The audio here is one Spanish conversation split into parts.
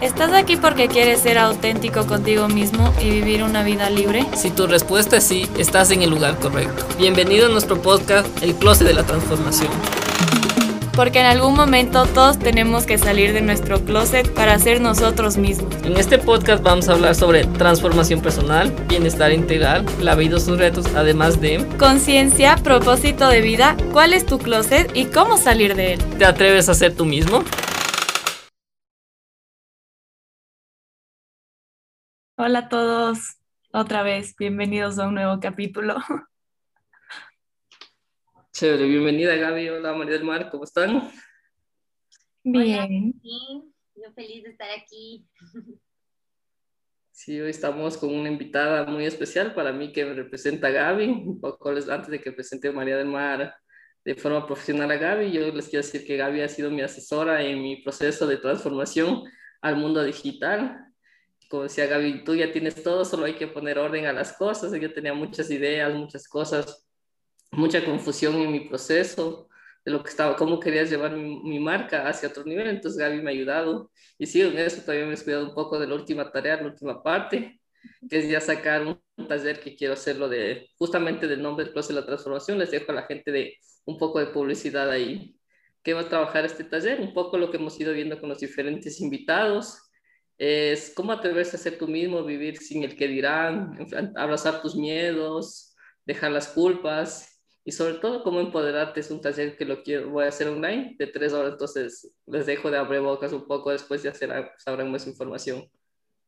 ¿Estás aquí porque quieres ser auténtico contigo mismo y vivir una vida libre? Si tu respuesta es sí, estás en el lugar correcto. Bienvenido a nuestro podcast El Closet de la Transformación. Porque en algún momento todos tenemos que salir de nuestro closet para ser nosotros mismos. En este podcast vamos a hablar sobre transformación personal, bienestar integral, la vida y sus retos, además de conciencia, propósito de vida, cuál es tu closet y cómo salir de él. ¿Te atreves a ser tú mismo? Hola a todos, otra vez, bienvenidos a un nuevo capítulo. Chévere, bienvenida Gaby, hola María del Mar, ¿cómo están? Bien. yo feliz de estar aquí. Sí, hoy estamos con una invitada muy especial para mí que me representa a Gaby. Un poco antes de que presente a María del Mar de forma profesional a Gaby, yo les quiero decir que Gaby ha sido mi asesora en mi proceso de transformación al mundo digital como decía Gaby, tú ya tienes todo, solo hay que poner orden a las cosas. Yo tenía muchas ideas, muchas cosas, mucha confusión en mi proceso de lo que estaba, cómo querías llevar mi, marca hacia otro nivel. Entonces Gaby me ha ayudado y sí, en eso todavía me he cuidado un poco de la última tarea, la última parte, que es ya sacar un taller que quiero hacerlo de justamente del nombre del proceso de la transformación. Les dejo a la gente de un poco de publicidad ahí. ¿Qué va a trabajar este taller? Un poco lo que hemos ido viendo con los diferentes invitados es cómo atreverse a ser tú mismo, vivir sin el que dirán, abrazar tus miedos, dejar las culpas y sobre todo cómo empoderarte. Es un taller que lo quiero, voy a hacer online de tres horas, entonces les dejo de abrir bocas un poco, después ya sabrán más información.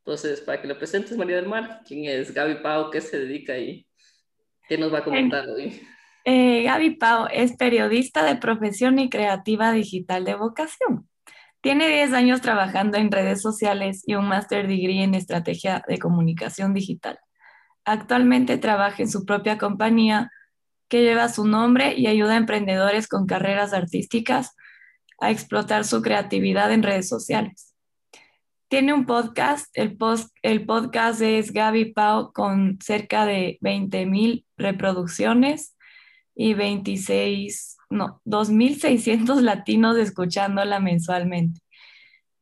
Entonces, para que le presentes, María del Mar, ¿quién es Gaby Pau? ¿Qué se dedica ahí? ¿Qué nos va a comentar hoy? Eh, Gaby Pau es periodista de profesión y creativa digital de vocación. Tiene 10 años trabajando en redes sociales y un master degree en estrategia de comunicación digital. Actualmente trabaja en su propia compañía que lleva su nombre y ayuda a emprendedores con carreras artísticas a explotar su creatividad en redes sociales. Tiene un podcast, el, el podcast es Gaby Pau con cerca de 20 mil reproducciones y 26 no, 2.600 latinos escuchándola mensualmente.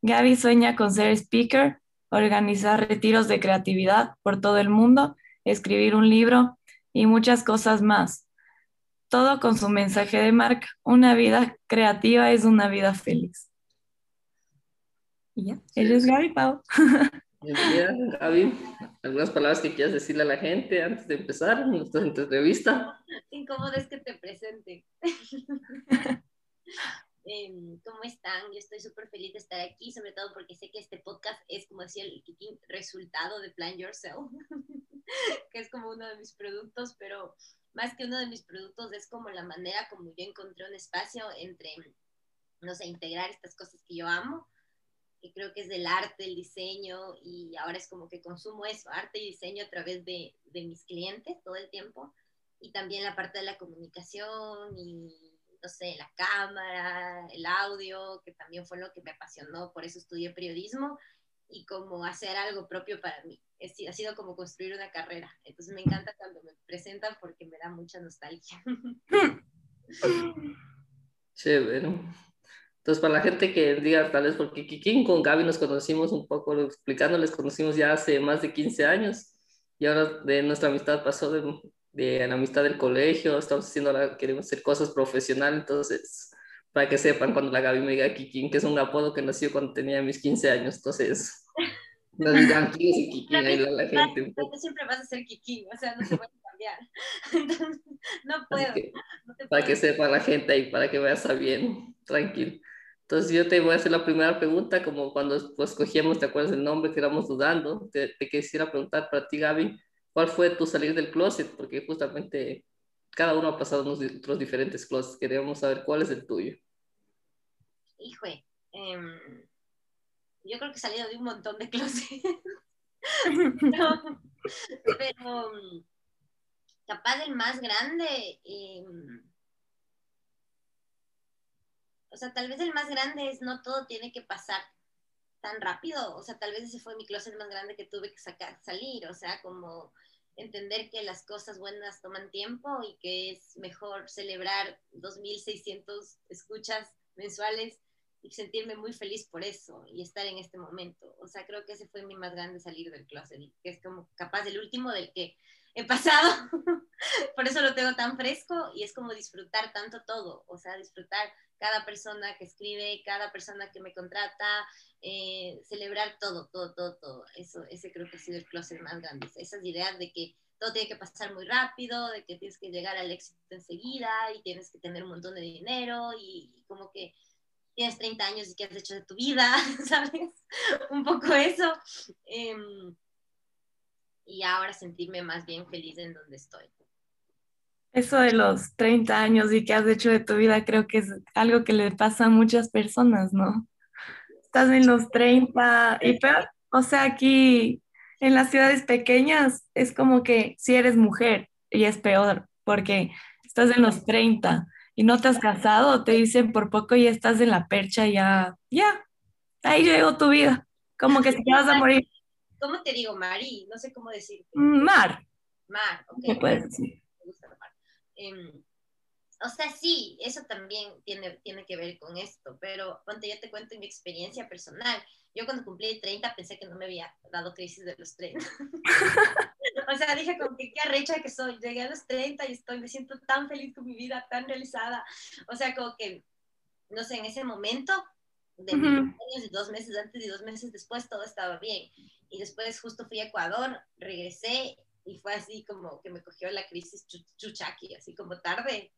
Gaby sueña con ser speaker, organizar retiros de creatividad por todo el mundo, escribir un libro y muchas cosas más. Todo con su mensaje de marca. Una vida creativa es una vida feliz. Y ya, ella es Gaby Pau. Gaby. ¿Algunas palabras que quieras decirle a la gente antes de empezar nuestra entrevista? Incómodo es que te presente. Em, ¿Cómo están? Yo estoy súper feliz de estar aquí, sobre todo porque sé que este podcast es, como decía el resultado de Plan Yourself, que es como uno de mis productos, pero más que uno de mis productos es como la manera como yo encontré un espacio entre, no sé, integrar estas cosas que yo amo que creo que es del arte, el diseño, y ahora es como que consumo eso, arte y diseño a través de, de mis clientes todo el tiempo, y también la parte de la comunicación y, no sé, la cámara, el audio, que también fue lo que me apasionó, por eso estudié periodismo, y como hacer algo propio para mí. Es, ha sido como construir una carrera. Entonces me encanta cuando me presentan porque me da mucha nostalgia. Chévere. Entonces, para la gente que diga tal vez, porque Kikín con Gaby nos conocimos un poco, explicándoles, conocimos ya hace más de 15 años y ahora de nuestra amistad pasó de, de la amistad del colegio, estamos haciendo, ahora queremos hacer cosas profesionales, entonces, para que sepan cuando la Gaby me diga Kikín, que es un apodo que nació cuando tenía mis 15 años, entonces, no digan quién es Kikín, ahí la, la gente. Siempre vas a ser Kikín, o sea, no se puede cambiar. Entonces, no puedo. Que, para que sepa la gente ahí, para que veas bien, tranquilo. Entonces yo te voy a hacer la primera pregunta, como cuando pues, ¿te acuerdas del nombre que éramos dudando? Te, quisiera preguntar para ti, Gaby, ¿cuál fue tu salir del closet? Porque justamente cada uno ha pasado unos otros diferentes closets. Queríamos saber cuál es el tuyo. Hijo, em, yo creo que he salido de un montón de closets. pero, capaz el más grande... Eh, o sea, tal vez el más grande es no todo tiene que pasar tan rápido, o sea, tal vez ese fue mi closet más grande que tuve que sacar, salir, o sea, como entender que las cosas buenas toman tiempo y que es mejor celebrar 2.600 escuchas mensuales y sentirme muy feliz por eso y estar en este momento. O sea, creo que ese fue mi más grande salir del closet, que es como capaz el último del que he pasado. por eso lo tengo tan fresco y es como disfrutar tanto todo, o sea, disfrutar cada persona que escribe, cada persona que me contrata, eh, celebrar todo, todo, todo, todo. Eso, ese creo que ha sido el closet más grande. Esas ideas de que todo tiene que pasar muy rápido, de que tienes que llegar al éxito enseguida y tienes que tener un montón de dinero y, como que tienes 30 años y qué has hecho de tu vida, ¿sabes? un poco eso. Em, y ahora sentirme más bien feliz en donde estoy. Eso de los 30 años y qué has hecho de tu vida creo que es algo que le pasa a muchas personas, ¿no? Estás en los 30 y peor, o sea, aquí en las ciudades pequeñas es como que si eres mujer y es peor, porque estás en los 30 y no te has casado, te dicen por poco y estás en la percha, ya, ya, ahí llegó tu vida, como que si te vas a morir. ¿Cómo te digo, Mari? No sé cómo decirte. Mar. Mar, ok. ¿Qué puedes decir? Me gusta mar. Em, o sea, sí, eso también tiene, tiene que ver con esto, pero ponte, yo te cuento mi experiencia personal. Yo cuando cumplí 30 pensé que no me había dado crisis de los 30. o sea, dije como que qué arrecha que soy. Llegué a los 30 y estoy, me siento tan feliz con mi vida, tan realizada. O sea, como que, no sé, en ese momento de mis años, dos meses antes y dos meses después, todo estaba bien. Y después justo fui a Ecuador, regresé y fue así como que me cogió la crisis chuchaki, así como tarde,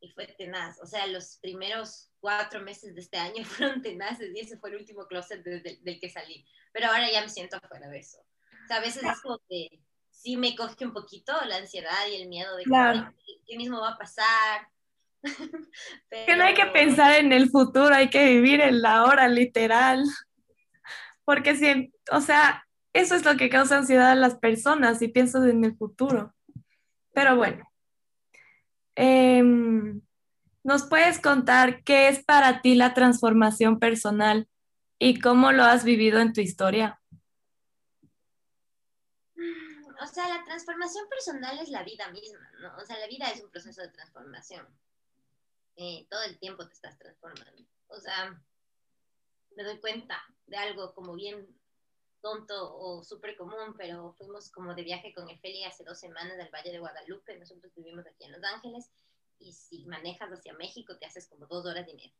y fue tenaz. O sea, los primeros cuatro meses de este año fueron tenaces y ese fue el último closet desde, del que salí. Pero ahora ya me siento afuera de eso. O sea, a veces es como que sí me coge un poquito la ansiedad y el miedo de qué, mismo va a pasar. Que no hay que pensar en el futuro, hay que vivir en la hora, literal. Porque si, o sea, eso es lo que causa ansiedad a las personas si piensas en el futuro. Pero bueno, Em, ¿Nos puedes contar qué es para ti la transformación personal y cómo lo has vivido en tu historia? O sea, la transformación personal es la vida misma, ¿no? O sea, la vida es un proceso de transformación. Eh, todo el tiempo te estás transformando. O sea, me doy cuenta de algo como bien tonto o súper común, pero fuimos como de viaje con Efeli hace dos semanas al Valle de Guadalupe, nosotros vivimos aquí en Los Ángeles, y si manejas hacia México te haces como dos horas y media.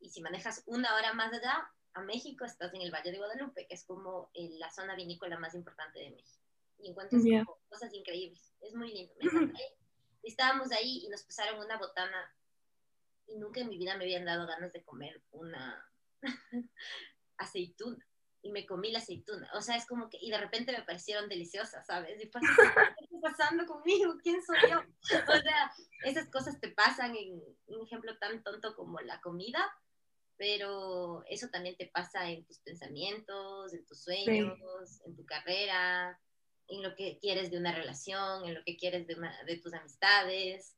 Y si manejas una hora más allá, a México estás en el Valle de Guadalupe, que es como eh, la zona vinícola más importante de México. Y encuentras cosas increíbles. Es muy lindo, me estábamos ahí y nos pasaron una botana y nunca en mi vida me habían dado ganas de comer una aceituna y me comí la aceituna. O sea, es como que, y de repente me parecieron deliciosas, ¿sabes? Y pues, ¿qué está pasando conmigo? ¿Quién soy yo? O sea, esas cosas te pasan en un ejemplo tan tonto como la comida, pero eso también te pasa en tus pensamientos, en tus sueños, en tu carrera, en lo que quieres de una relación, en lo que quieres de, de tus amistades,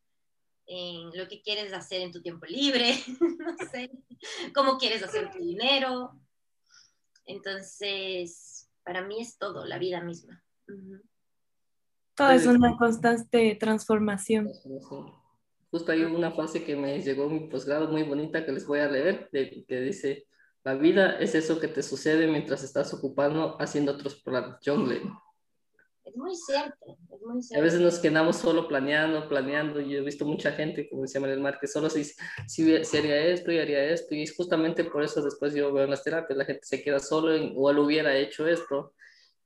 en lo que quieres hacer en tu tiempo libre, no sé, cómo quieres hacer tu dinero. Entonces, para mí es todo, la vida misma. Todo es una constante transformación. Justo hay una frase que me llegó en mi posgrado muy bonita que les voy a leer, que dice, la vida es eso que te sucede mientras estás ocupando haciendo otros planes. John Lennon. Es muy cierto, es muy cierto. A veces nos quedamos solo planeando, planeando. y he visto mucha gente, como decía María Mar, que solo se dice, si, si, haría esto y haría esto. Y es justamente por eso después yo veo en las terapias, la gente se queda solo en, o él hubiera hecho esto.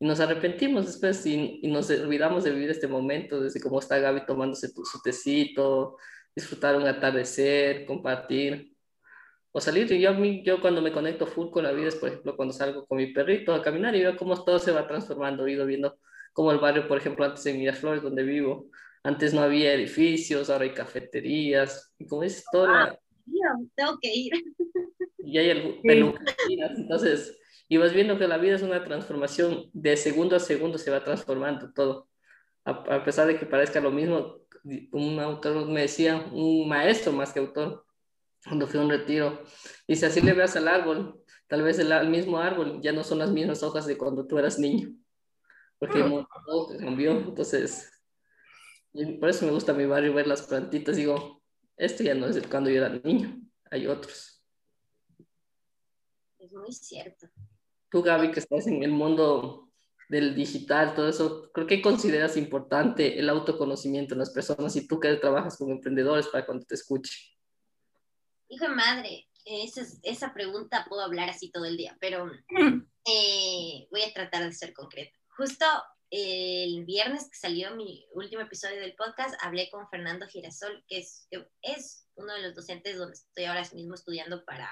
Y nos arrepentimos después y, y, nos olvidamos de vivir este momento, desde cómo está Gaby tomándose su tecito, disfrutar un atardecer, compartir. O salir, y yo, yo cuando me conecto full con la vida es, por ejemplo, cuando salgo con mi perrito a caminar y veo cómo todo se va transformando, he ido viendo como el barrio, por ejemplo, antes en Miraflores, donde vivo. Antes no había edificios, ahora hay cafeterías. Y como dices, toda ah, tengo que ir. Y hay peluquerías. Entonces, y vas viendo que la vida es una transformación, de segundo a segundo se va transformando todo. A, pesar de que parezca lo mismo, un autor me decía, un maestro más que autor, cuando fui a un retiro, dice, así le veas al árbol, tal vez el, el mismo árbol ya no son las mismas hojas de cuando tú eras niño porque todo cambió, entonces, por eso me gusta mi barrio ver las plantitas, digo, esto ya no es el cuando yo era niño, hay otros. Es muy cierto. Tú, Gaby, que estás en el mundo del digital, todo eso, creo que consideras importante el autoconocimiento en las personas y tú que trabajas con emprendedores para cuando te escuche. Hijo de madre, esa, esa pregunta puedo hablar así todo el día, pero eh, voy a tratar de ser concreta. Justo el viernes que salió mi último episodio del podcast, hablé con Fernando Girasol, que es, es uno de los docentes donde estoy ahora mismo estudiando para,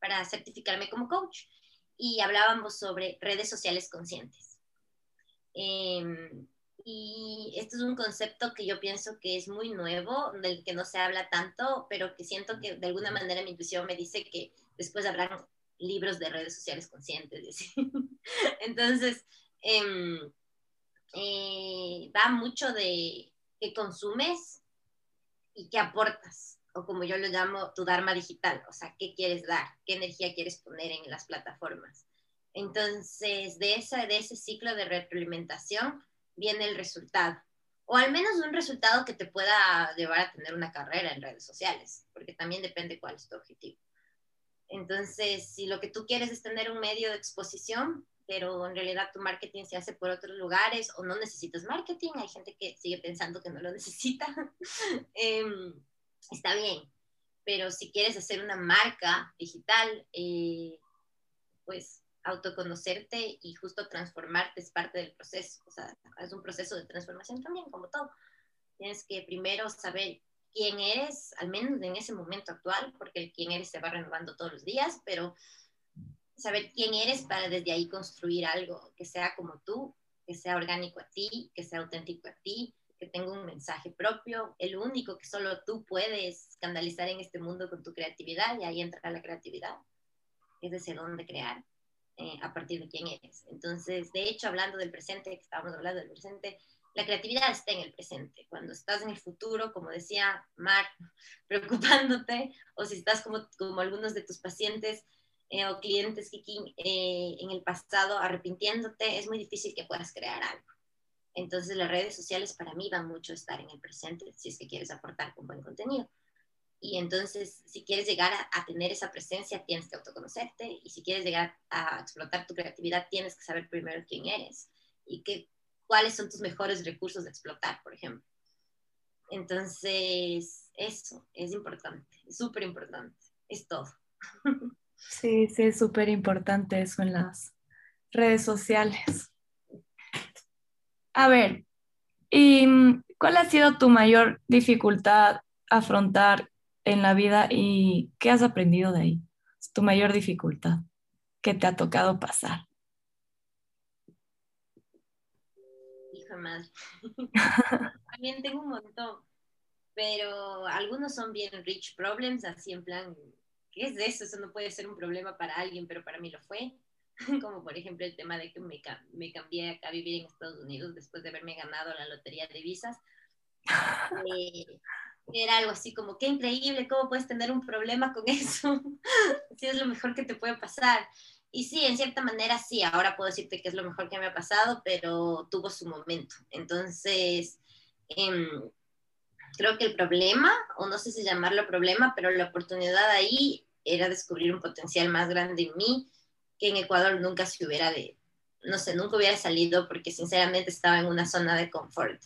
para certificarme como coach. Y hablábamos sobre redes sociales conscientes. Em, y esto es un concepto que yo pienso que es muy nuevo, del que no se habla tanto, pero que siento que de alguna manera mi intuición me dice que después habrán libros de redes sociales conscientes. Entonces, eh, eh, va mucho de qué consumes y qué aportas, o como yo lo llamo, tu Dharma digital, o sea, qué quieres dar, qué energía quieres poner en las plataformas. Entonces, de, esa, de ese ciclo de retroalimentación viene el resultado, o al menos un resultado que te pueda llevar a tener una carrera en redes sociales, porque también depende cuál es tu objetivo. Entonces, si lo que tú quieres es tener un medio de exposición, pero en realidad tu marketing se hace por otros lugares o no necesitas marketing, hay gente que sigue pensando que no lo necesita, em, está bien, pero si quieres hacer una marca digital, eh, pues autoconocerte y justo transformarte es parte del proceso, o sea, es un proceso de transformación también, como todo. Tienes que primero saber quién eres, al menos en ese momento actual, porque el quién eres se va renovando todos los días, pero saber quién eres para desde ahí construir algo que sea como tú, que sea orgánico a ti, que sea auténtico a ti, que tenga un mensaje propio, el único que solo tú puedes canalizar en este mundo con tu creatividad, y ahí entra la creatividad, es decir, dónde crear eh, a partir de quién eres. Entonces, de hecho, hablando del presente, que estábamos hablando del presente, la creatividad está en el presente. Cuando estás en el futuro, como decía Mar, preocupándote, o si estás como, como algunos de tus pacientes, eh, o clientes que eh, en el pasado arrepintiéndote, es muy difícil que puedas crear algo. Entonces las redes sociales para mí van mucho a estar en el presente si es que quieres aportar con buen contenido. Y entonces si quieres llegar a, tener esa presencia tienes que autoconocerte y si quieres llegar a explotar tu creatividad tienes que saber primero quién eres y qué, cuáles son tus mejores recursos de explotar, por ejemplo. Entonces eso es importante, súper importante, es todo. Sí, sí, es súper importante eso en las redes sociales. A ver, ¿y cuál ha sido tu mayor dificultad afrontar en la vida y qué has aprendido de ahí? Tu mayor dificultad que te ha tocado pasar. Hijo madre. También tengo un montón, pero algunos son bien rich problems, así en plan ¿qué es eso? Eso no puede ser un problema para alguien, pero para mí lo fue. Como por ejemplo el tema de que me, me cambié acá a vivir en Estados Unidos después de haberme ganado la lotería de visas. Eh, era algo así como, qué increíble, ¿cómo puedes tener un problema con eso? si es lo mejor que te puede pasar. Y sí, en cierta manera sí, ahora puedo decirte que es lo mejor que me ha pasado, pero tuvo su momento. Entonces, eh, creo que el problema, o no sé si llamarlo problema, pero la oportunidad ahí era descubrir un potencial más grande en mí que en Ecuador nunca se hubiera de, no sé, nunca hubiera salido porque sinceramente estaba en una zona de confort.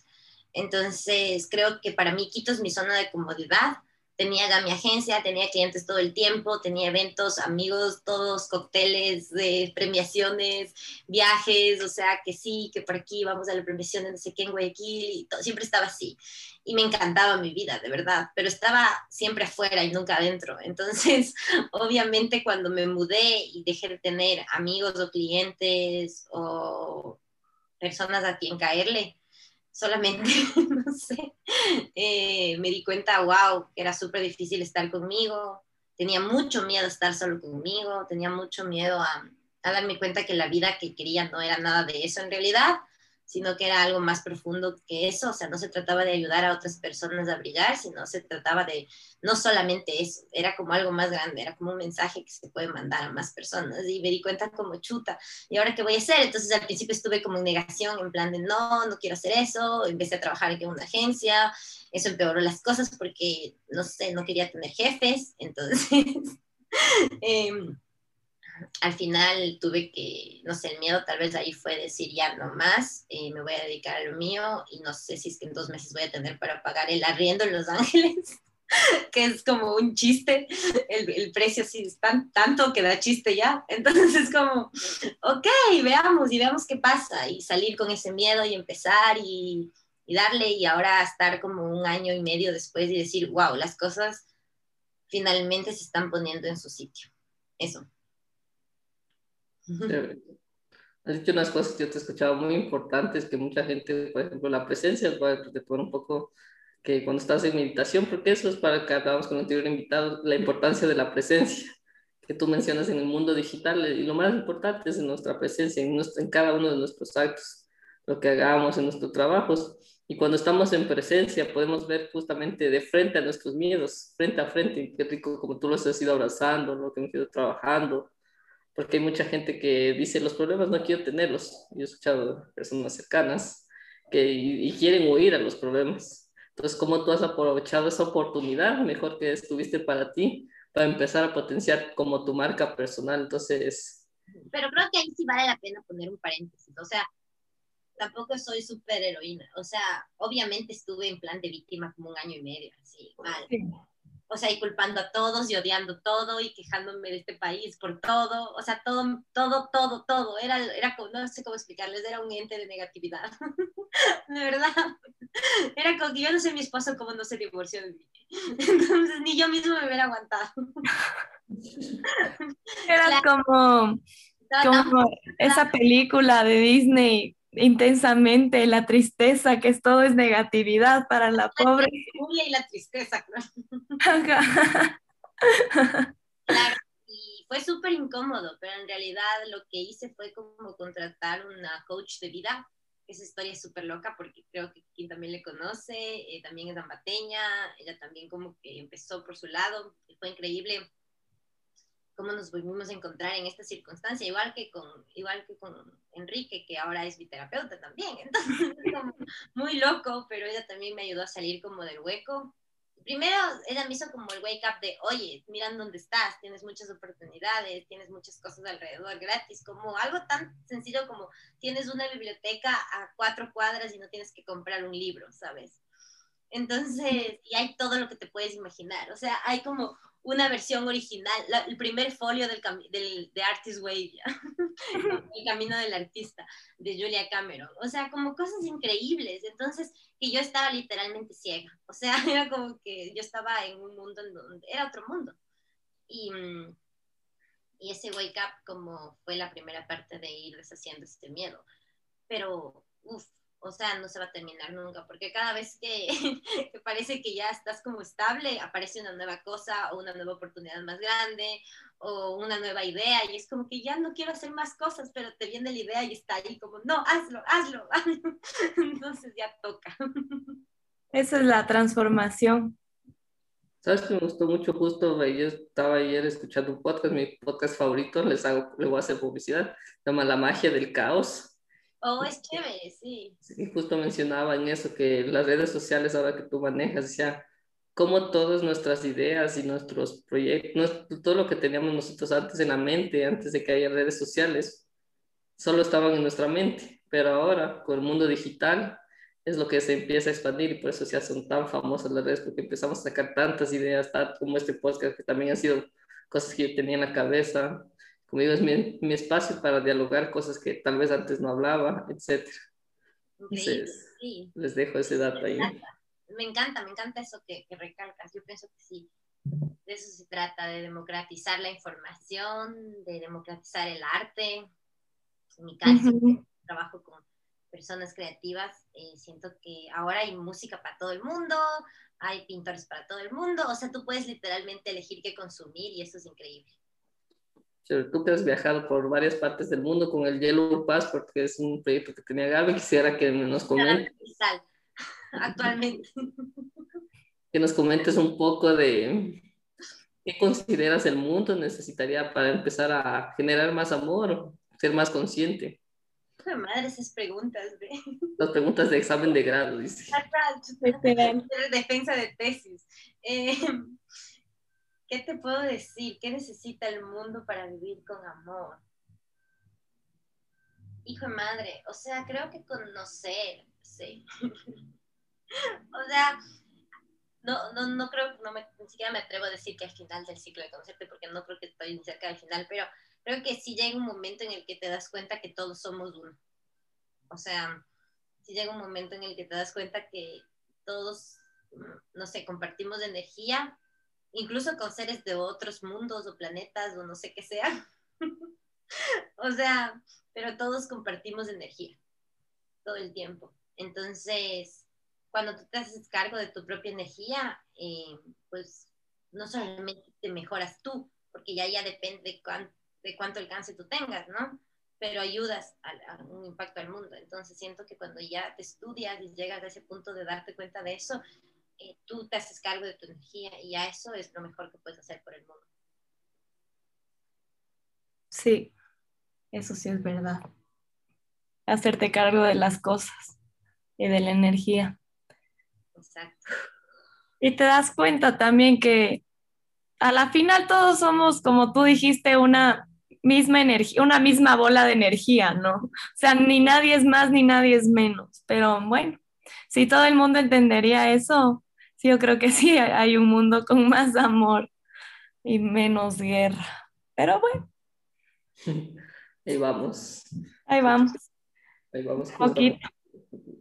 Entonces, creo que para mí Quito es mi zona de comodidad tenía ya mi agencia, tenía clientes todo el tiempo, tenía eventos, amigos, todos cócteles, de premiaciones, viajes, o sea, que sí, que por aquí vamos a la premiación de no sé qué en Guayaquil, y siempre estaba así. Y me encantaba mi vida, de verdad, pero estaba siempre afuera y nunca adentro. Entonces, obviamente cuando me mudé y dejé de tener amigos o clientes o personas a quien caerle, solamente, no sé, eh, me di cuenta, wow, que era súper difícil estar conmigo, tenía mucho miedo a estar solo conmigo, tenía mucho miedo a, a darme cuenta que la vida que quería no era nada de eso en realidad sino que era algo más profundo que eso, o sea, no se trataba de ayudar a otras personas a brillar, sino se trataba de no solamente eso, era como algo más grande, era como un mensaje que se puede mandar a más personas. Y me di cuenta como chuta, ¿y ahora qué voy a hacer? Entonces al principio estuve como en negación, en plan de no, no quiero hacer eso, empecé a trabajar en una agencia, eso empeoró las cosas porque, no sé, no quería tener jefes, entonces... eh, al final tuve que, no sé, el miedo tal vez ahí fue decir ya no más, eh, me voy a dedicar a lo mío y no sé si es que en dos meses voy a tener para pagar el arriendo en Los Ángeles, que es como un chiste, el, el precio sí es tan, tanto que da chiste ya, entonces es como, ok, veamos y veamos qué pasa y salir con ese miedo y empezar y, y darle y ahora estar como un año y medio después y decir, wow, las cosas finalmente se están poniendo en su sitio. Eso. Has dicho unas cosas que yo te he escuchado muy importantes, que mucha gente, por ejemplo, la presencia, te pone un poco que cuando estás en meditación, porque eso es para que hablamos con el anterior invitado, la importancia de la presencia que tú mencionas en el mundo digital, y lo más importante es en nuestra presencia, en, nuestro, en cada uno de nuestros actos, lo que hagamos en nuestros trabajos. Y cuando estamos en presencia, podemos ver justamente de frente a nuestros miedos, frente a frente, y qué rico como tú los has ido abrazando, lo que hemos ido trabajando, porque hay mucha gente que dice, los problemas no quiero tenerlos. Yo he escuchado personas cercanas que y, quieren huir a los problemas. Entonces, ¿cómo tú has aprovechado esa oportunidad mejor que estuviste para ti, para empezar a potenciar como tu marca personal? Entonces... Pero creo que ahí sí vale la pena poner un paréntesis. O sea, tampoco soy súper heroína. O sea, obviamente estuve en plan de víctima como un año y medio, así, mal o sea, y culpando a todos y odiando todo y quejándome de este país por todo, o sea, todo, todo, todo, todo, era, era como, no sé cómo explicarles, era un ente de negatividad, de verdad, era como que yo no sé mi esposo cómo no se divorció de mí, entonces ni yo mismo me hubiera aguantado. Era como, como esa película de Disney intensamente la tristeza, que es todo es negatividad para la pobre. y la tristeza, claro. y fue súper incómodo, pero en realidad lo que hice fue como contratar una coach de vida. Esa historia es súper loca porque creo que quien también le conoce, eh, también es ambateña, ella también como que empezó por su lado, fue increíble cómo nos volvimos a encontrar en esta circunstancia, igual que con, igual que con Enrique, que ahora es mi terapeuta también. Entonces, es como muy loco, pero ella también me ayudó a salir como del hueco. Primero, ella me hizo como el wake up de, oye, miran dónde estás, tienes muchas oportunidades, tienes muchas cosas alrededor gratis, como algo tan sencillo como tienes una biblioteca a cuatro cuadras y no tienes que comprar un libro, ¿sabes? Entonces, y hay todo lo que te puedes imaginar. O sea, hay como una versión original, el primer folio del, del, de Artist Way, El Camino del Artista, de Julia Cameron. O sea, como cosas increíbles. Entonces, que yo estaba literalmente ciega. O sea, era como que yo estaba en un mundo en donde era otro mundo. Y, y ese wake up como fue la primera parte de ir deshaciendo este miedo. Pero, uff, o sea, no se va a terminar nunca, porque cada vez que, parece que ya estás como estable, aparece una nueva cosa o una nueva oportunidad más grande o una nueva idea y es como que ya no quiero hacer más cosas, pero te viene la idea y está ahí como, no, hazlo, hazlo. Entonces ya toca. Esa es la transformación. ¿Sabes que me gustó mucho? Justo yo estaba ayer escuchando un podcast, mi podcast favorito, les hago, le voy a hacer publicidad, se llama La magia del caos Oh, es chévere, sí. Sí, justo mencionaba en eso que las redes sociales ahora que tú manejas, sea, como todas nuestras ideas y nuestros proyectos, todo lo que teníamos nosotros antes en la mente, antes de que haya redes sociales, solo estaban en nuestra mente, pero ahora con el mundo digital es lo que se empieza a expandir y por eso ya son tan famosas las redes, porque empezamos a sacar tantas ideas, como este podcast que también han sido cosas que yo tenía en la cabeza, como digo, es mi, mi, espacio para dialogar cosas que tal vez antes no hablaba, etc. Entonces, sí. les dejo ese dato ahí. Me encanta, me encanta eso que, que, recalcas. Yo pienso que sí, de eso se trata, de democratizar la información, de democratizar el arte. En mi caso, trabajo con personas creativas, eh, siento que ahora hay música para todo el mundo, hay pintores para todo el mundo, o sea, tú puedes literalmente elegir qué consumir y eso es increíble tú que has viajado por varias partes del mundo con el Yellow Pass, porque es un proyecto que tenía Gaby, quisiera que nos comentes. Actualmente. Que nos comentes un poco de qué consideras el mundo necesitaría para empezar a generar más amor, ser más consciente. Madre, esas preguntas de... Las preguntas de examen de grado, dice. Defensa de tesis. Eh, ¿Qué te puedo decir? ¿Qué necesita el mundo para vivir con amor? Hijo de madre, o sea, creo que conocer, sí. o sea, no, no, no creo, no me, ni siquiera me atrevo a decir que al final del ciclo de conocerte, porque no creo que estoy cerca del final, pero creo que sí llega un momento en el que te das cuenta que todos somos uno. O sea, sí llega un momento en el que te das cuenta que todos, no sé, compartimos energía, incluso con seres de otros mundos o planetas o no sé qué sea. o sea, pero todos compartimos energía todo el tiempo. Entonces, cuando tú te haces cargo de tu propia energía, eh, pues no solamente te mejoras tú, porque ya ya depende de, de cuánto alcance tú tengas, ¿no? Pero ayudas a, un impacto al mundo. Entonces siento que cuando ya te estudias y llegas a ese punto de darte cuenta de eso, eh, tú te haces cargo de tu energía y a eso es lo mejor que puedes hacer por el mundo. Sí, eso sí es verdad. Hacerte cargo de las cosas y de la energía. Exacto. Y te das cuenta también que a la final todos somos, como tú dijiste, una misma energía, una misma bola de energía, ¿no? O sea, ni nadie es más ni nadie es menos. Pero bueno, si todo el mundo entendería eso, sí, yo creo que sí, hay un mundo con más amor y menos guerra. Pero bueno. Ahí vamos. Ahí vamos. Ahí vamos. Poquito.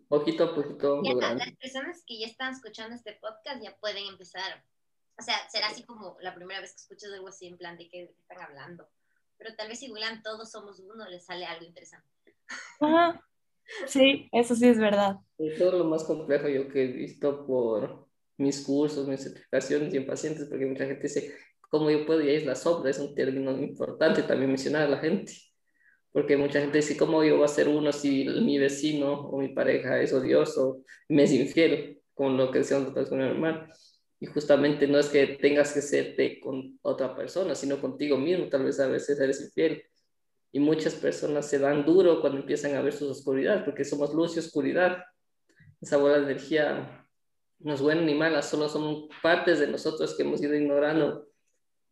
Poquito a poquito. las personas que ya están escuchando este podcast ya pueden empezar. O sea, será así como la primera vez que escuchas algo así en plan de qué están hablando. Pero tal vez si googlean todos somos uno, les sale algo interesante. Sí, eso sí es verdad. Todo lo más complejo yo que he visto por mis cursos, mis certificaciones y en pacientes, porque mucha gente dice, ¿cómo yo puedo? Y ahí es la sombra, es un término importante también mencionar a la gente porque mucha gente dice, ¿cómo yo voy a ser uno si mi vecino o mi pareja es odioso, me es infiel, con lo que decíamos con mi hermano? Y justamente no es que tengas que serte con otra persona, sino contigo mismo, tal vez a veces eres infiel. Y muchas personas se dan duro cuando empiezan a ver sus oscuridades, porque somos luz y oscuridad. Esa bola de energía no es buena ni mala, solo son partes de nosotros que hemos ido ignorando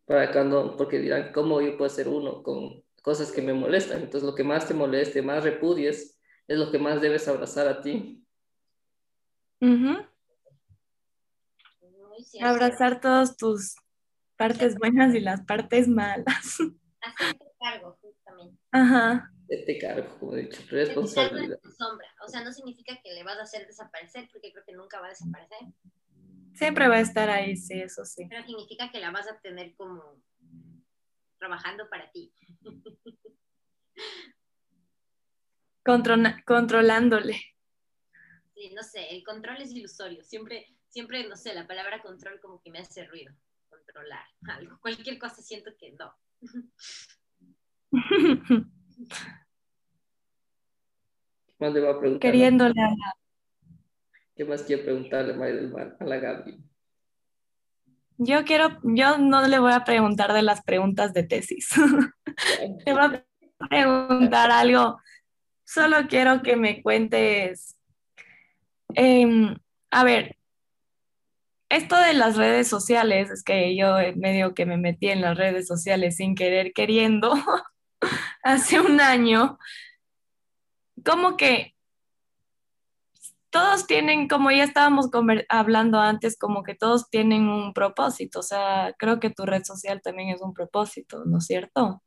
para cuando, porque dirán, ¿cómo yo puedo ser uno con cosas que me molestan. Entonces, lo que más te moleste, más repudies, es lo que más debes abrazar a ti. Abrazar todas tus partes buenas y las partes malas. Hacerte cargo, justamente. Ajá. Hacerte cargo, como he dicho, responsabilidad. Sombra. O sea, no significa que le vas a hacer desaparecer, porque creo que nunca va a desaparecer. Siempre va a estar ahí, sí, eso sí. Pero significa que la vas a tener como trabajando para ti. controlándole. Sí, no sé, el control es ilusorio. Siempre, siempre, no sé, la palabra control como que me hace ruido. Controlar algo. Cualquier cosa siento que no. ¿Qué más le va a preguntar? Queriéndole a la... ¿Qué más quiere preguntarle a la Gaby? Yo quiero, yo no le voy a preguntar de las preguntas de tesis. le voy a preguntar algo. Solo quiero que me cuentes. Em, a ver, esto de las redes sociales, es que yo medio que me metí en las redes sociales sin querer, queriendo, hace un año, como que todos tienen, como ya estábamos hablando antes, como que todos tienen un propósito. O sea, creo que tu red social también es un propósito, ¿no es cierto?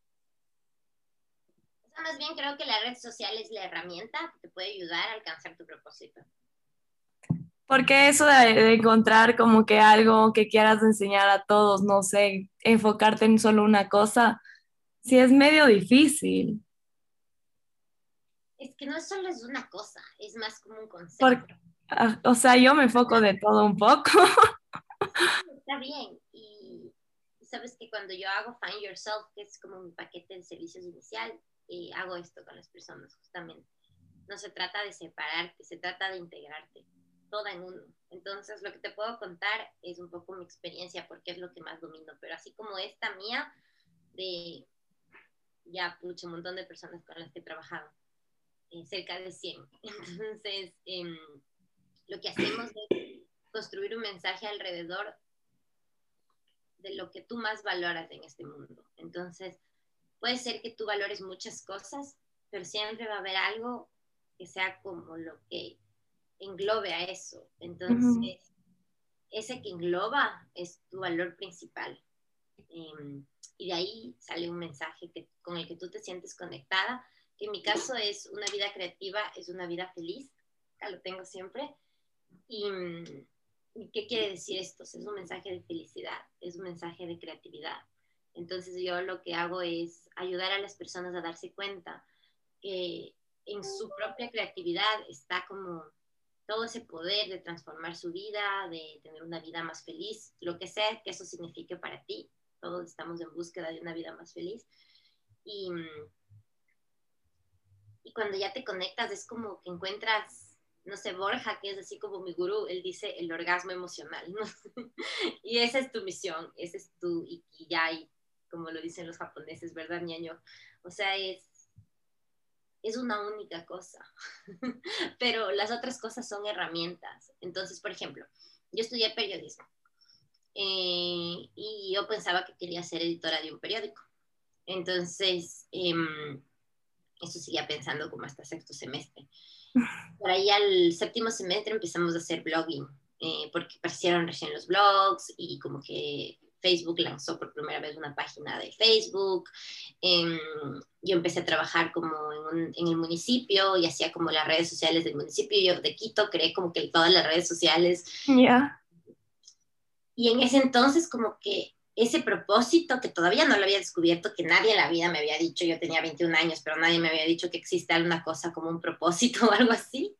Más bien creo que la red social es la herramienta que te puede ayudar a alcanzar tu propósito. Porque eso de, encontrar como que algo que quieras enseñar a todos, no sé, enfocarte en solo una cosa, sí es medio difícil. Es que no solo es una cosa, es más como un concepto. Ah, o sea, yo me enfoco de todo un poco. Está bien. Y, sabes que cuando yo hago Find Yourself, que es como mi paquete de servicios inicial, eh, hago esto con las personas justamente. No se trata de separarte, se trata de integrarte, toda en uno. Entonces, lo que te puedo contar es un poco mi experiencia, porque es lo que más domino. Pero así como esta mía, de ya, pucha, un montón de personas con las que he trabajado eh, cerca de 100. Entonces, em, lo que hacemos es construir un mensaje alrededor de lo que tú más valoras en este mundo. Entonces, puede ser que tú valores muchas cosas, pero siempre va a haber algo que sea como lo que englobe a eso. Entonces, ese que engloba es tu valor principal. Em, y de ahí sale un mensaje que, con el que tú te sientes conectada, que en mi caso es una vida creativa, es una vida feliz, acá lo tengo siempre. Y, ¿y ¿qué quiere decir esto? Es un mensaje de felicidad, es un mensaje de creatividad. Entonces yo lo que hago es ayudar a las personas a darse cuenta que en su propia creatividad está como todo ese poder de transformar su vida, de tener una vida más feliz, lo que sea que eso signifique para ti. Todos estamos en búsqueda de una vida más feliz. Y, y cuando ya te conectas es como que encuentras, no sé, Borja, que es así como mi gurú, él dice el orgasmo emocional, y esa es tu misión, ese es tu ikigai, como lo dicen los japoneses, ¿verdad, ñaño? O sea, es es una única cosa, pero las otras cosas son herramientas. Entonces, por ejemplo, yo estudié periodismo eh, y yo pensaba que quería ser editora de un periódico. Entonces, eh, eso seguía pensando como hasta sexto semestre. Por ahí al séptimo semestre empezamos a hacer blogging, eh, porque aparecieron recién los blogs y como que Facebook lanzó por primera vez una página de Facebook. Em, yo empecé a trabajar como en, el municipio y hacía como las redes sociales del municipio. Yo de Quito creé como que todas las redes sociales. Ya. Y en ese entonces como que ese propósito que todavía no lo había descubierto, que nadie en la vida me había dicho, yo tenía 21 años, pero nadie me había dicho que existe alguna cosa como un propósito o algo así.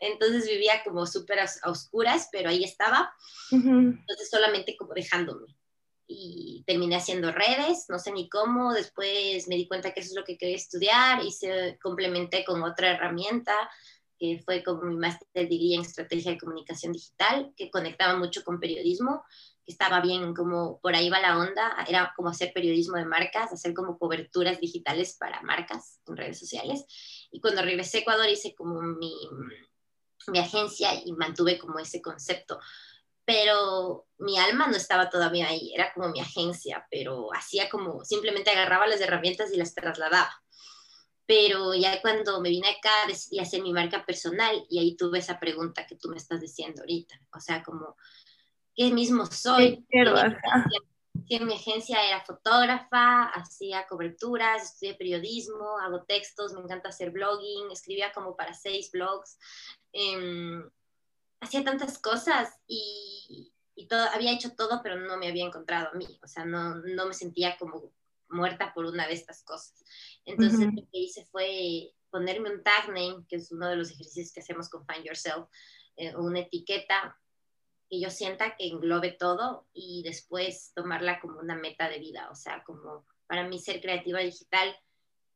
Entonces vivía como súper a, oscuras, pero ahí estaba. Entonces solamente como dejándome y terminé haciendo redes, no sé ni cómo, después me di cuenta que eso es lo que quería estudiar y se complementé con otra herramienta que fue como mi máster degree en estrategia de comunicación digital, que conectaba mucho con periodismo, que estaba bien como por ahí va la onda, era como hacer periodismo de marcas, hacer como coberturas digitales para marcas en redes sociales. Y cuando regresé a Ecuador hice como mi, mi agencia y mantuve como ese concepto pero mi alma no estaba todavía ahí, era como mi agencia, pero hacía como, simplemente agarraba las herramientas y las trasladaba. Pero ya cuando me vine acá decidí hacer mi marca personal y ahí tuve esa pregunta que tú me estás diciendo ahorita, o sea, como, ¿qué mismo soy? Sí, en mi agencia era fotógrafa, hacía coberturas, estudié periodismo, hago textos, me encanta hacer blogging, escribía como para seis blogs. Eh, hacía tantas cosas y, y todo, había hecho todo, pero no me había encontrado a mí, o sea, no, no me sentía como muerta por una de estas cosas. Entonces lo que hice fue ponerme un tag name, que es uno de los ejercicios que hacemos con Find Yourself, eh, una etiqueta que yo sienta que englobe todo y después tomarla como una meta de vida, o sea, como para mí ser creativa digital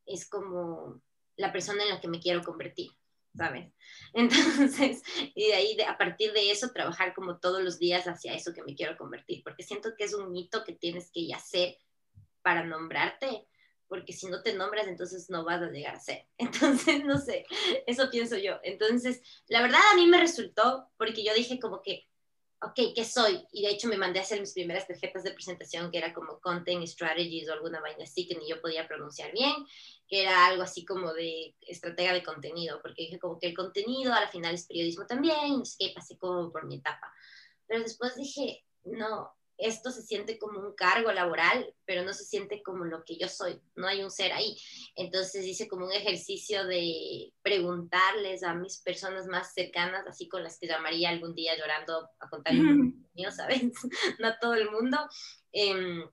es como la persona en la que me quiero convertir. ¿sabes? Entonces, y de ahí, a partir de eso, trabajar como todos los días hacia eso que me quiero convertir, porque siento que es un mito que tienes que ya hacer para nombrarte, porque si no te nombras, entonces no vas a llegar a ser. Entonces, no sé, eso pienso yo. Entonces, la verdad a mí me resultó, porque yo dije como que, ok, ¿qué soy? Y de hecho me mandé a hacer mis primeras tarjetas de presentación, que era como Content Strategies o alguna vaina así que ni yo podía pronunciar bien, que era algo así como de estratega de contenido, porque dije como que el contenido al final es periodismo también, qué, pasé como por mi etapa. Pero después dije, no, esto se siente como un cargo laboral, pero no se siente como lo que yo soy, no hay un ser ahí. Entonces hice como un ejercicio de preguntarles a mis personas más cercanas, así con las que llamaría algún día llorando a contarles mío, ¿sabes? no a todo el mundo. Em,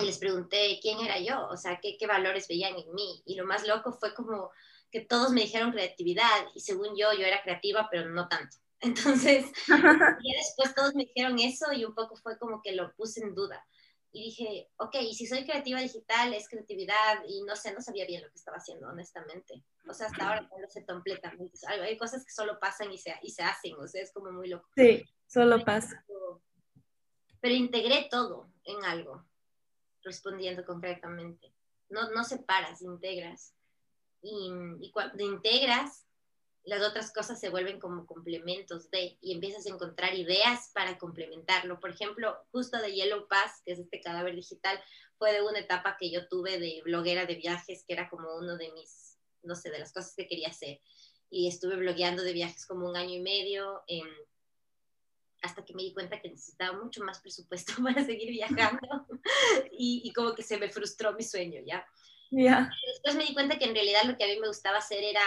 y les pregunté quién era yo, o sea, qué, qué valores veían en mí. Y lo más loco fue como que todos me dijeron creatividad y según yo, yo era creativa, pero no tanto. Entonces, y después todos me dijeron eso y un poco fue como que lo puse en duda. Y dije, ok, y si soy creativa digital, es creatividad, y no sé, no sabía bien lo que estaba haciendo, honestamente. O sea, hasta ahora no lo sé completamente. Hay cosas que solo pasan y se, y se hacen, o sea, es como muy loco. Sí, solo pasa. Pero integré todo en algo, respondiendo concretamente. No, no separas, integras. Y, y cuando integras, las otras cosas se vuelven como complementos de, y empiezas a encontrar ideas para complementarlo. Por ejemplo, justo de Yellow Pass, que es este cadáver digital, fue de una etapa que yo tuve de bloguera de viajes, que era como uno de mis, no sé, de las cosas que quería hacer. Y estuve blogueando de viajes como un año y medio, em, hasta que me di cuenta que necesitaba mucho más presupuesto para seguir viajando y, y como que se me frustró mi sueño, ¿ya? Ya. Después me di cuenta que en realidad lo que a mí me gustaba hacer era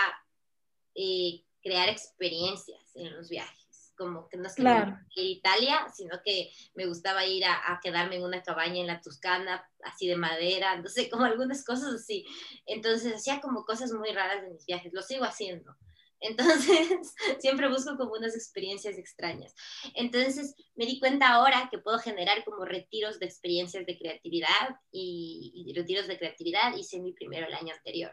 eh, crear experiencias en los viajes. Como que no es que Claro. me ir a Italia, sino que me gustaba ir a, a quedarme en una cabaña en la Toscana, así de madera, no sé, como algunas cosas así. Entonces hacía como cosas muy raras en mis viajes, lo sigo haciendo. Entonces, siempre busco como unas experiencias extrañas. Entonces, me di cuenta ahora que puedo generar como retiros de experiencias de creatividad y, y retiros de creatividad hice mi primero el año anterior.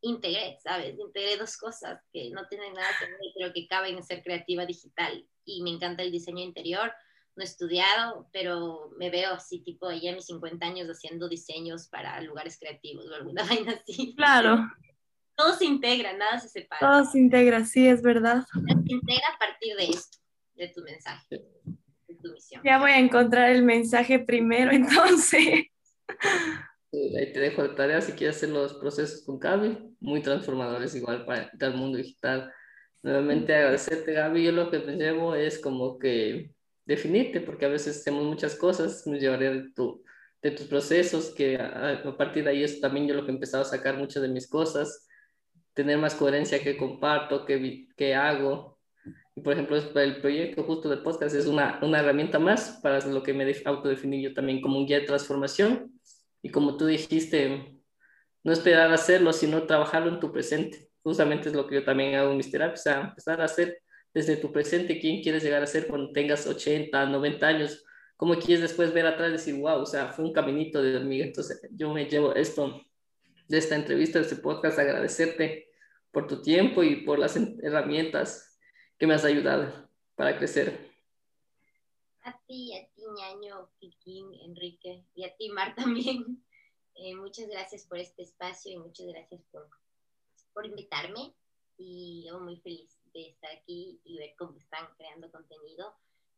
Integré, ¿sabes? Integré dos cosas que no tienen nada que ver, pero que caben en ser creativa digital. Y me encanta el diseño interior. No he estudiado, pero me veo así, tipo, ya a mis 50 años haciendo diseños para lugares creativos o alguna vaina así. Claro, Todo se integra, nada se separa todo se integra, sí, es verdad. se integra a partir de esto, de tu mensaje, de tu misión. Ya voy a encontrar el mensaje primero, entonces. Ahí te dejo de tarea si quieres hacer los procesos con Gaby, muy transformadores igual para el mundo digital. Nuevamente agradecerte Gaby, yo lo que te llevo es como que definirte, porque a veces hacemos muchas cosas, me llevaré de, tu, de tus procesos, que a, a partir de ahí es también yo lo que he empezado a sacar muchas de mis cosas, tener más coherencia que comparto, que, que hago. Y por ejemplo, el proyecto justo de podcast es una, una herramienta más para lo que me def- autodefiní yo también como un guía de transformación. Y como tú dijiste, no esperar a hacerlo, sino trabajarlo en tu presente. Justamente es lo que yo también hago en mis terapias, o sea, empezar a hacer desde tu presente quién quieres llegar a ser cuando tengas 80, 90 años, cómo quieres después ver atrás y decir, wow, o sea, fue un caminito de hormiga. Entonces, yo me llevo esto de esta entrevista, de este podcast, agradecerte por tu tiempo y por las herramientas que me has ayudado para crecer. A ti, a ti, ñaño, Kikín, Enrique, y a ti, Mar, también. Eh, muchas gracias por este espacio y muchas gracias por, por invitarme. Y yo muy feliz de estar aquí y ver cómo están creando contenido.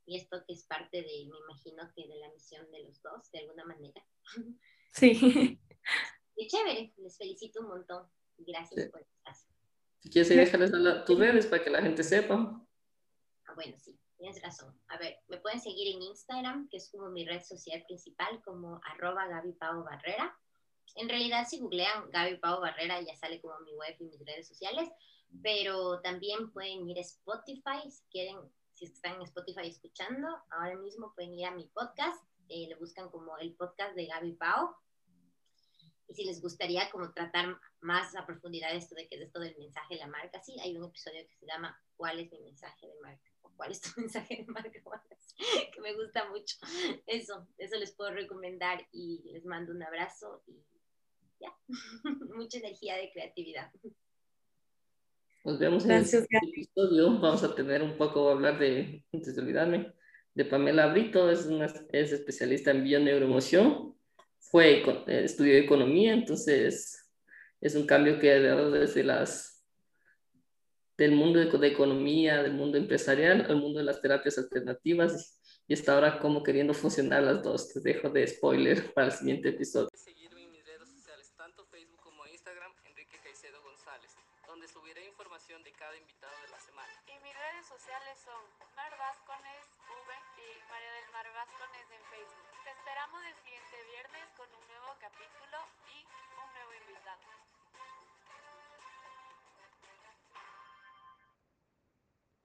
Y esto que es parte de, me imagino que de la misión de los dos, de alguna manera. Sí. Y chévere, les felicito un montón. Gracias Sí. por el espacio. Si quieres, ahí déjales a la- tus redes para que la gente sepa. Ah, bueno, sí, tienes razón. A ver, me pueden seguir en Instagram, que es como mi red social principal, como arroba Gaby Pau Barrera. En realidad, si googlean Gaby Pau Barrera, ya sale como mi web y mis redes sociales, pero también pueden ir a Spotify, si quieren, si están en Spotify escuchando, ahora mismo pueden ir a mi podcast, eh, le buscan como el podcast de Gaby Pau. Y si les gustaría como tratar más a profundidad esto de que es esto del mensaje de la marca, sí, hay un episodio que se llama ¿Cuál es mi mensaje de marca? o ¿Cuál es tu mensaje de marca? que me gusta mucho. Eso, eso les puedo recomendar y les mando un abrazo y ya, mucha energía de creatividad. Nos vemos Gracias, en el episodio. Vamos a tener un poco, hablar de, antes de olvidarme, de Pamela Brito, es, una, es especialista en bioneuroemoción, fue, eh, estudió economía, entonces es un cambio que ha dado desde las, del mundo de, de economía, del mundo empresarial, al mundo de las terapias alternativas y está ahora como queriendo funcionar las dos. Te dejo de spoiler para el siguiente episodio. Seguirme en mis redes sociales, tanto Facebook como Instagram, Enrique Caicedo González, donde subiré información de cada invitado de la semana. Y mis redes sociales son Mar Vascones V y María del Mar Vascones en Facebook. Te esperamos el siguiente viernes con un nuevo capítulo y un nuevo invitado.